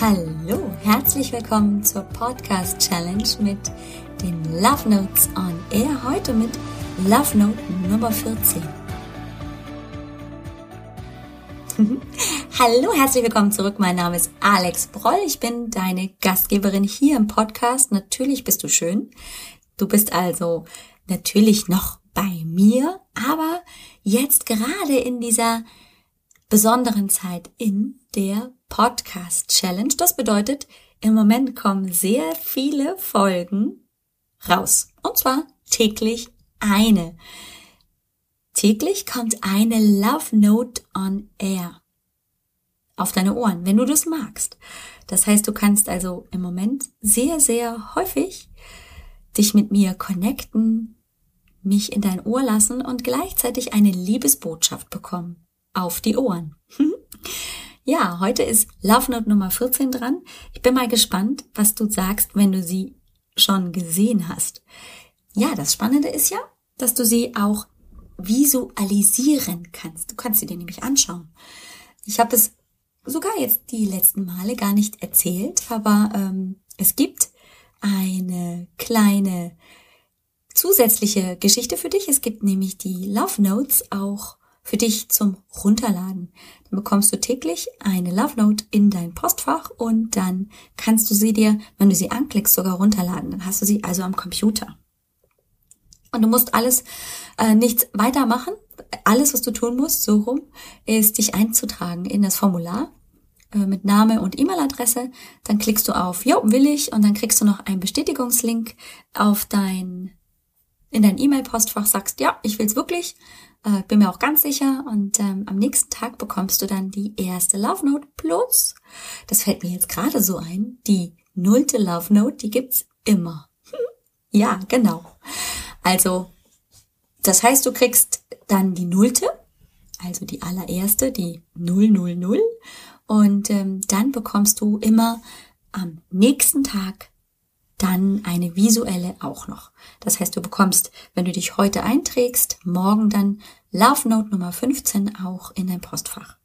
Hallo, herzlich willkommen zur Podcast Challenge mit den Love Notes on Air. Heute mit Love Note Nummer 14. Hallo, herzlich willkommen zurück. Mein Name ist Alex Broll. Ich bin deine Gastgeberin hier im Podcast. Natürlich bist du schön. Du bist also natürlich noch bei mir, aber jetzt gerade in dieser besonderen Zeit in der Podcast Challenge. Das bedeutet, im Moment kommen sehr viele Folgen raus. Und zwar täglich eine. Täglich kommt eine Love Note on Air auf deine Ohren, wenn du das magst. Das heißt, du kannst also im Moment sehr, sehr häufig dich mit mir connecten, mich in dein Ohr lassen und gleichzeitig eine Liebesbotschaft bekommen auf die Ohren. ja, heute ist Love Note Nummer 14 dran. Ich bin mal gespannt, was du sagst, wenn du sie schon gesehen hast. Ja, das Spannende ist ja, dass du sie auch visualisieren kannst. Du kannst sie dir nämlich anschauen. Ich habe es sogar jetzt die letzten Male gar nicht erzählt, aber ähm, es gibt eine kleine zusätzliche Geschichte für dich. Es gibt nämlich die Love Notes auch für dich zum Runterladen. Dann bekommst du täglich eine Love Note in dein Postfach und dann kannst du sie dir, wenn du sie anklickst, sogar runterladen. Dann hast du sie also am Computer. Und du musst alles äh, nichts weitermachen. Alles, was du tun musst, so rum, ist dich einzutragen in das Formular äh, mit Name und E-Mail-Adresse. Dann klickst du auf Jo, will ich und dann kriegst du noch einen Bestätigungslink auf dein in dein E-Mail-Postfach sagst, ja, ich will's wirklich äh, bin mir auch ganz sicher. Und ähm, am nächsten Tag bekommst du dann die erste Love Note plus, das fällt mir jetzt gerade so ein, die nullte Love Note, die gibt's immer. ja, genau. Also, das heißt, du kriegst dann die nullte, also die allererste, die 000. Und ähm, dann bekommst du immer am nächsten Tag dann eine visuelle auch noch. Das heißt, du bekommst, wenn du dich heute einträgst, morgen dann Love Note Nummer 15 auch in dein Postfach.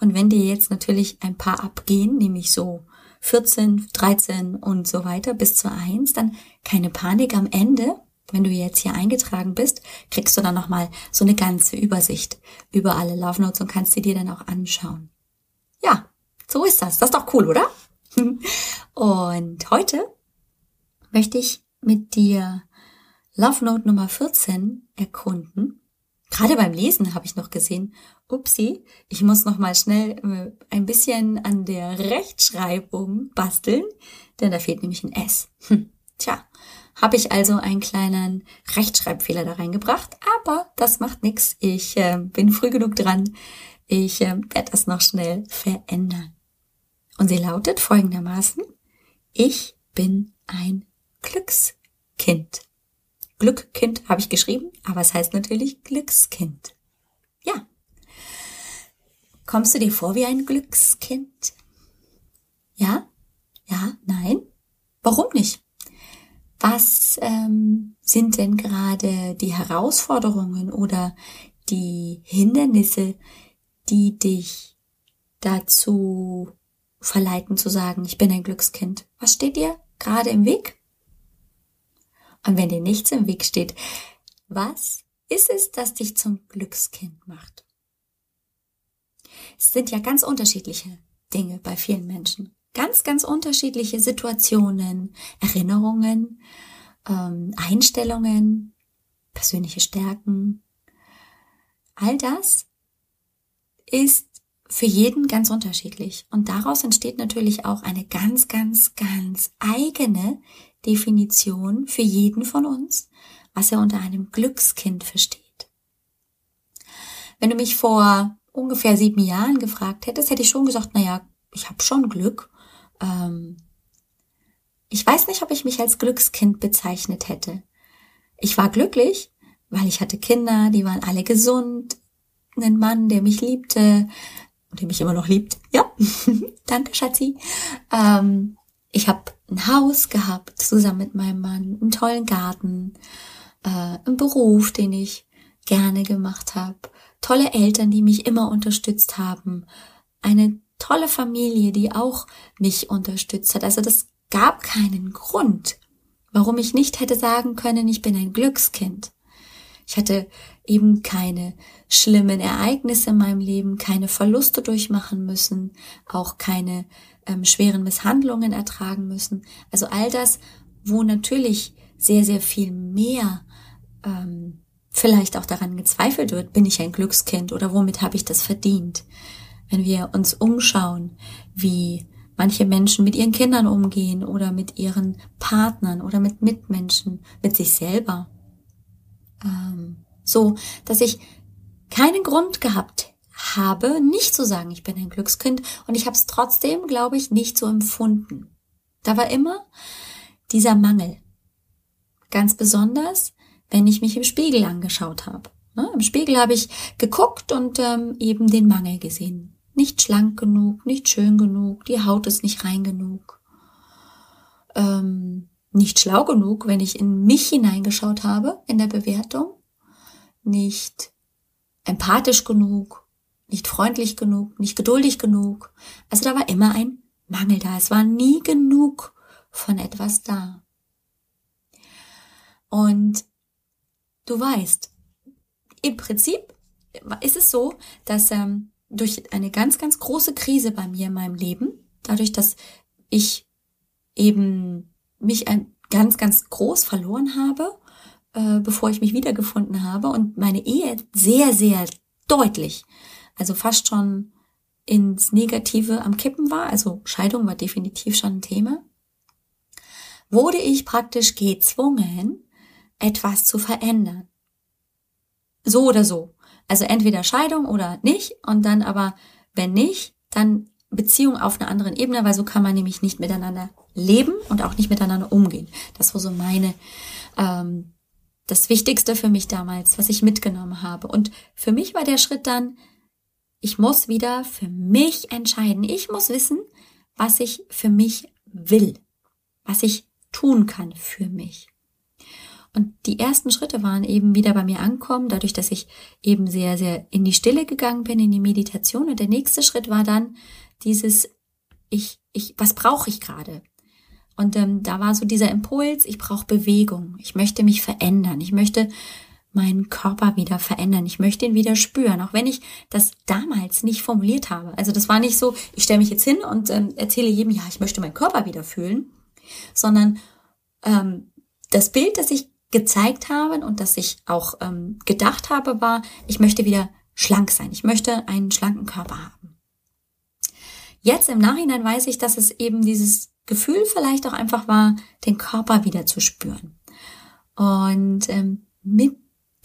Und wenn dir jetzt natürlich ein paar abgehen, nämlich so 14, 13 und so weiter bis zur 1, dann keine Panik am Ende. Wenn du jetzt hier eingetragen bist, kriegst du dann nochmal so eine ganze Übersicht über alle Love Notes und kannst sie dir dann auch anschauen. Ja, so ist das. Das ist doch cool, oder? und heute möchte ich mit dir Love Note Nummer 14 erkunden. Gerade beim Lesen habe ich noch gesehen, upsi, ich muss noch mal schnell äh, ein bisschen an der Rechtschreibung basteln, denn da fehlt nämlich ein S. Hm, tja, habe ich also einen kleinen Rechtschreibfehler da reingebracht, aber das macht nichts. Ich äh, bin früh genug dran. Ich äh, werde das noch schnell verändern. Und sie lautet folgendermaßen, ich bin ein Glückskind. Glückkind habe ich geschrieben, aber es heißt natürlich Glückskind. Ja. Kommst du dir vor wie ein Glückskind? Ja? Ja? Nein? Warum nicht? Was ähm, sind denn gerade die Herausforderungen oder die Hindernisse, die dich dazu verleiten zu sagen, ich bin ein Glückskind? Was steht dir gerade im Weg? Und wenn dir nichts im Weg steht, was ist es, das dich zum Glückskind macht? Es sind ja ganz unterschiedliche Dinge bei vielen Menschen. Ganz, ganz unterschiedliche Situationen, Erinnerungen, ähm, Einstellungen, persönliche Stärken. All das ist für jeden ganz unterschiedlich. Und daraus entsteht natürlich auch eine ganz, ganz, ganz eigene Definition für jeden von uns, was er unter einem Glückskind versteht. Wenn du mich vor ungefähr sieben Jahren gefragt hättest, hätte ich schon gesagt, na ja, ich habe schon Glück. Ähm, ich weiß nicht, ob ich mich als Glückskind bezeichnet hätte. Ich war glücklich, weil ich hatte Kinder, die waren alle gesund, einen Mann, der mich liebte und der mich immer noch liebt. Ja, danke, Schatzi. Ähm, ich habe ein Haus gehabt, zusammen mit meinem Mann, einen tollen Garten, äh, einen Beruf, den ich gerne gemacht habe, tolle Eltern, die mich immer unterstützt haben, eine tolle Familie, die auch mich unterstützt hat. Also das gab keinen Grund, warum ich nicht hätte sagen können, ich bin ein Glückskind. Ich hatte eben keine schlimmen Ereignisse in meinem Leben, keine Verluste durchmachen müssen, auch keine ähm, schweren Misshandlungen ertragen müssen. Also all das, wo natürlich sehr, sehr viel mehr ähm, vielleicht auch daran gezweifelt wird, bin ich ein Glückskind oder womit habe ich das verdient? Wenn wir uns umschauen, wie manche Menschen mit ihren Kindern umgehen oder mit ihren Partnern oder mit Mitmenschen, mit sich selber. Ähm, so, dass ich keinen Grund gehabt habe, nicht zu sagen, ich bin ein Glückskind und ich habe es trotzdem, glaube ich, nicht so empfunden. Da war immer dieser Mangel. Ganz besonders, wenn ich mich im Spiegel angeschaut habe. Ne? Im Spiegel habe ich geguckt und ähm, eben den Mangel gesehen. Nicht schlank genug, nicht schön genug, die Haut ist nicht rein genug. Ähm, nicht schlau genug, wenn ich in mich hineingeschaut habe in der Bewertung. Nicht empathisch genug, nicht freundlich genug, nicht geduldig genug. Also da war immer ein Mangel da. Es war nie genug von etwas da. Und du weißt, im Prinzip ist es so, dass ähm, durch eine ganz, ganz große Krise bei mir in meinem Leben, dadurch, dass ich eben mich ein ganz, ganz groß verloren habe, äh, bevor ich mich wiedergefunden habe und meine Ehe sehr, sehr deutlich, also fast schon ins Negative am Kippen war, also Scheidung war definitiv schon ein Thema, wurde ich praktisch gezwungen, etwas zu verändern. So oder so. Also entweder Scheidung oder nicht und dann aber, wenn nicht, dann Beziehung auf einer anderen Ebene, weil so kann man nämlich nicht miteinander leben und auch nicht miteinander umgehen. Das war so meine, ähm, das Wichtigste für mich damals, was ich mitgenommen habe. Und für mich war der Schritt dann, ich muss wieder für mich entscheiden. Ich muss wissen, was ich für mich will, was ich tun kann für mich. Und die ersten Schritte waren eben wieder bei mir ankommen, dadurch, dass ich eben sehr, sehr in die Stille gegangen bin, in die Meditation. Und der nächste Schritt war dann dieses, ich, ich, was brauche ich gerade? Und ähm, da war so dieser Impuls, ich brauche Bewegung, ich möchte mich verändern, ich möchte meinen Körper wieder verändern, ich möchte ihn wieder spüren, auch wenn ich das damals nicht formuliert habe. Also das war nicht so, ich stelle mich jetzt hin und ähm, erzähle jedem, ja, ich möchte meinen Körper wieder fühlen, sondern ähm, das Bild, das ich gezeigt habe und das ich auch ähm, gedacht habe, war, ich möchte wieder schlank sein. Ich möchte einen schlanken Körper haben. Jetzt im Nachhinein weiß ich, dass es eben dieses Gefühl vielleicht auch einfach war, den Körper wieder zu spüren. Und ähm, mit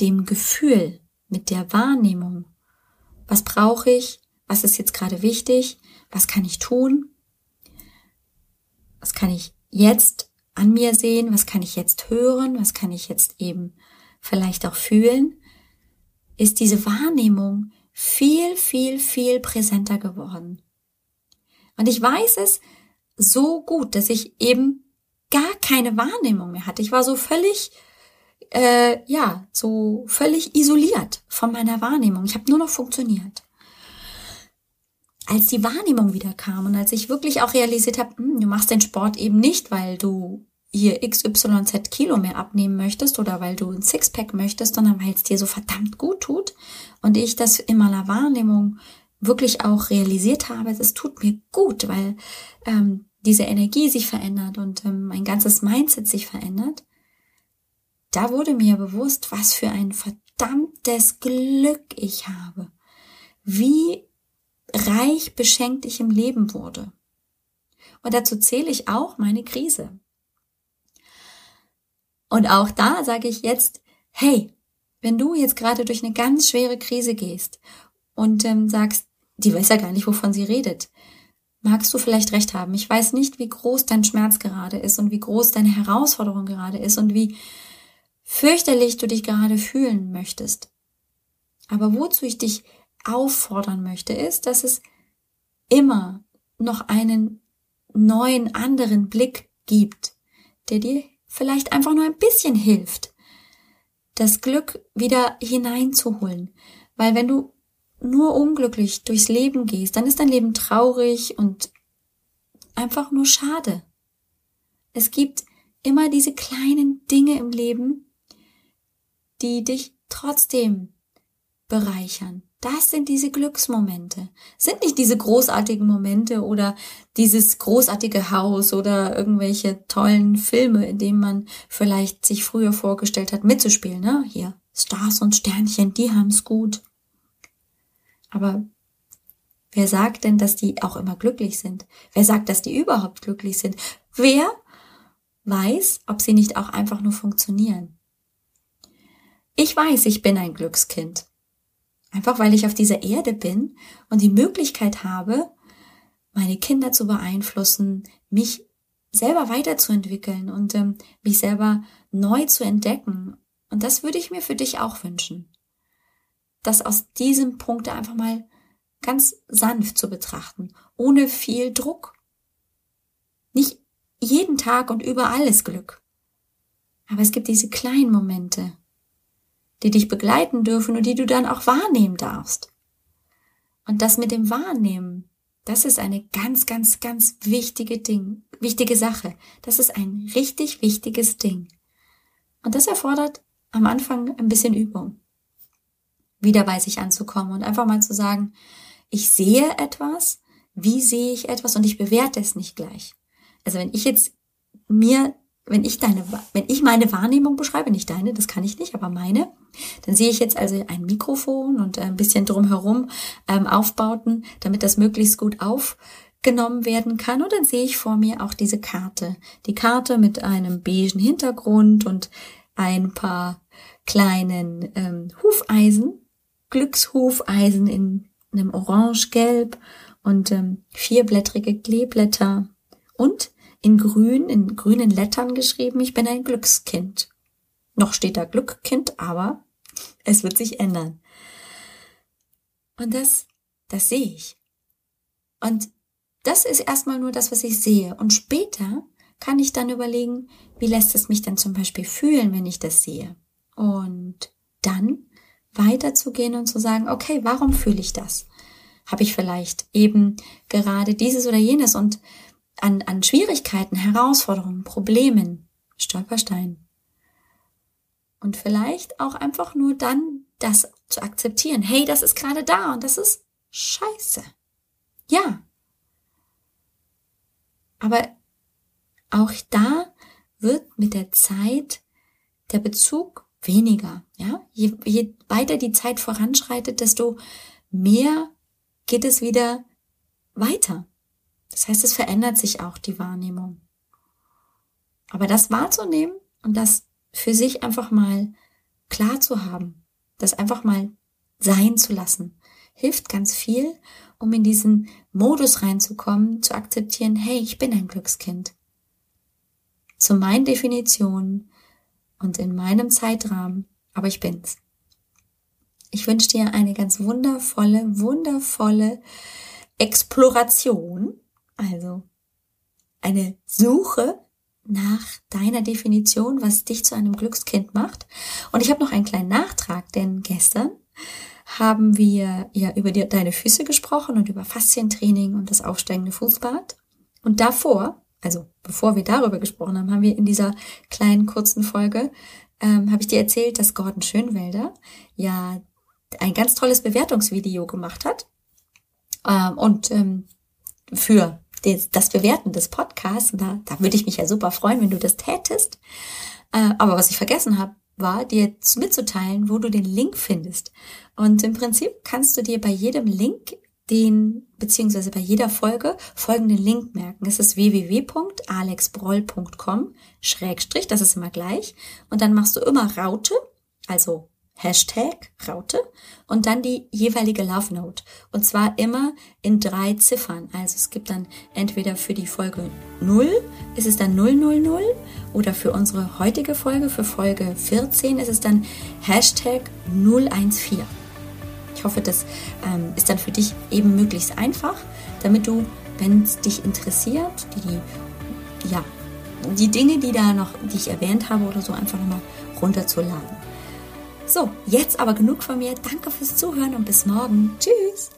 dem Gefühl, mit der Wahrnehmung, was brauche ich, was ist jetzt gerade wichtig, was kann ich tun, was kann ich jetzt an mir sehen, was kann ich jetzt hören, was kann ich jetzt eben vielleicht auch fühlen, ist diese Wahrnehmung viel, viel, viel präsenter geworden. Und ich weiß es so gut, dass ich eben gar keine Wahrnehmung mehr hatte. Ich war so völlig, äh, ja, so völlig isoliert von meiner Wahrnehmung. Ich habe nur noch funktioniert. Als die Wahrnehmung wieder kam und als ich wirklich auch realisiert habe, hm, du machst den Sport eben nicht, weil du hier XYZ Kilo mehr abnehmen möchtest oder weil du ein Sixpack möchtest, sondern weil es dir so verdammt gut tut und ich das in meiner Wahrnehmung wirklich auch realisiert habe, es tut mir gut, weil ähm, diese Energie sich verändert und ähm, mein ganzes Mindset sich verändert. Da wurde mir bewusst, was für ein verdammtes Glück ich habe. Wie reich beschenkt ich im Leben wurde. Und dazu zähle ich auch meine Krise. Und auch da sage ich jetzt, hey, wenn du jetzt gerade durch eine ganz schwere Krise gehst und ähm, sagst, die weiß ja gar nicht, wovon sie redet, magst du vielleicht recht haben. Ich weiß nicht, wie groß dein Schmerz gerade ist und wie groß deine Herausforderung gerade ist und wie fürchterlich du dich gerade fühlen möchtest. Aber wozu ich dich auffordern möchte, ist, dass es immer noch einen neuen, anderen Blick gibt, der dir vielleicht einfach nur ein bisschen hilft, das Glück wieder hineinzuholen. Weil wenn du nur unglücklich durchs Leben gehst, dann ist dein Leben traurig und einfach nur schade. Es gibt immer diese kleinen Dinge im Leben, die dich trotzdem bereichern. Das sind diese Glücksmomente. Sind nicht diese großartigen Momente oder dieses großartige Haus oder irgendwelche tollen Filme, in denen man vielleicht sich früher vorgestellt hat, mitzuspielen. Ne? Hier, Stars und Sternchen, die haben's gut. Aber wer sagt denn, dass die auch immer glücklich sind? Wer sagt, dass die überhaupt glücklich sind? Wer weiß, ob sie nicht auch einfach nur funktionieren? Ich weiß, ich bin ein Glückskind. Einfach weil ich auf dieser Erde bin und die Möglichkeit habe, meine Kinder zu beeinflussen, mich selber weiterzuentwickeln und ähm, mich selber neu zu entdecken. Und das würde ich mir für dich auch wünschen das aus diesem Punkt einfach mal ganz sanft zu betrachten, ohne viel Druck. Nicht jeden Tag und überall ist Glück. Aber es gibt diese kleinen Momente, die dich begleiten dürfen und die du dann auch wahrnehmen darfst. Und das mit dem Wahrnehmen, das ist eine ganz, ganz, ganz wichtige Ding, wichtige Sache. Das ist ein richtig wichtiges Ding. Und das erfordert am Anfang ein bisschen Übung wieder bei sich anzukommen und einfach mal zu sagen, ich sehe etwas, wie sehe ich etwas und ich bewerte es nicht gleich. Also wenn ich jetzt mir, wenn ich deine, wenn ich meine Wahrnehmung beschreibe, nicht deine, das kann ich nicht, aber meine, dann sehe ich jetzt also ein Mikrofon und ein bisschen drumherum ähm, Aufbauten, damit das möglichst gut aufgenommen werden kann. Und dann sehe ich vor mir auch diese Karte. Die Karte mit einem beigen Hintergrund und ein paar kleinen ähm, Hufeisen, Glückshufeisen in einem Orange-Gelb und ähm, vierblättrige Kleeblätter und in grün, in grünen Lettern geschrieben, ich bin ein Glückskind. Noch steht da Glückkind, aber es wird sich ändern. Und das, das sehe ich. Und das ist erstmal nur das, was ich sehe. Und später kann ich dann überlegen, wie lässt es mich dann zum Beispiel fühlen, wenn ich das sehe. Und dann weiterzugehen und zu sagen, okay, warum fühle ich das? Habe ich vielleicht eben gerade dieses oder jenes und an, an Schwierigkeiten, Herausforderungen, Problemen, Stolperstein. Und vielleicht auch einfach nur dann das zu akzeptieren. Hey, das ist gerade da und das ist scheiße. Ja. Aber auch da wird mit der Zeit der Bezug weniger. Ja, je, je weiter die Zeit voranschreitet, desto mehr geht es wieder weiter. Das heißt, es verändert sich auch die Wahrnehmung. Aber das wahrzunehmen und das für sich einfach mal klar zu haben, das einfach mal sein zu lassen, hilft ganz viel, um in diesen Modus reinzukommen, zu akzeptieren, hey, ich bin ein Glückskind. Zu meinen Definitionen und in meinem Zeitrahmen, aber ich bin's. Ich wünsche dir eine ganz wundervolle, wundervolle Exploration, also eine Suche nach deiner Definition, was dich zu einem Glückskind macht. Und ich habe noch einen kleinen Nachtrag, denn gestern haben wir ja über die, deine Füße gesprochen und über Faszientraining und das aufsteigende Fußbad. Und davor also bevor wir darüber gesprochen haben, haben wir in dieser kleinen kurzen Folge, ähm, habe ich dir erzählt, dass Gordon Schönwelder ja ein ganz tolles Bewertungsvideo gemacht hat. Ähm, und ähm, für das Bewerten des Podcasts, da, da würde ich mich ja super freuen, wenn du das tätest. Äh, aber was ich vergessen habe, war dir mitzuteilen, wo du den Link findest. Und im Prinzip kannst du dir bei jedem Link den, beziehungsweise bei jeder Folge folgenden Link merken. Es ist www.alexbroll.com, Schrägstrich, das ist immer gleich. Und dann machst du immer Raute, also Hashtag Raute und dann die jeweilige Love Note. Und zwar immer in drei Ziffern. Also es gibt dann entweder für die Folge 0 ist es dann 000 oder für unsere heutige Folge, für Folge 14 ist es dann Hashtag 014. Ich hoffe, das ähm, ist dann für dich eben möglichst einfach, damit du, wenn es dich interessiert, die, ja, die Dinge, die da noch, die ich erwähnt habe oder so, einfach nochmal runterzuladen. So, jetzt aber genug von mir. Danke fürs Zuhören und bis morgen. Tschüss.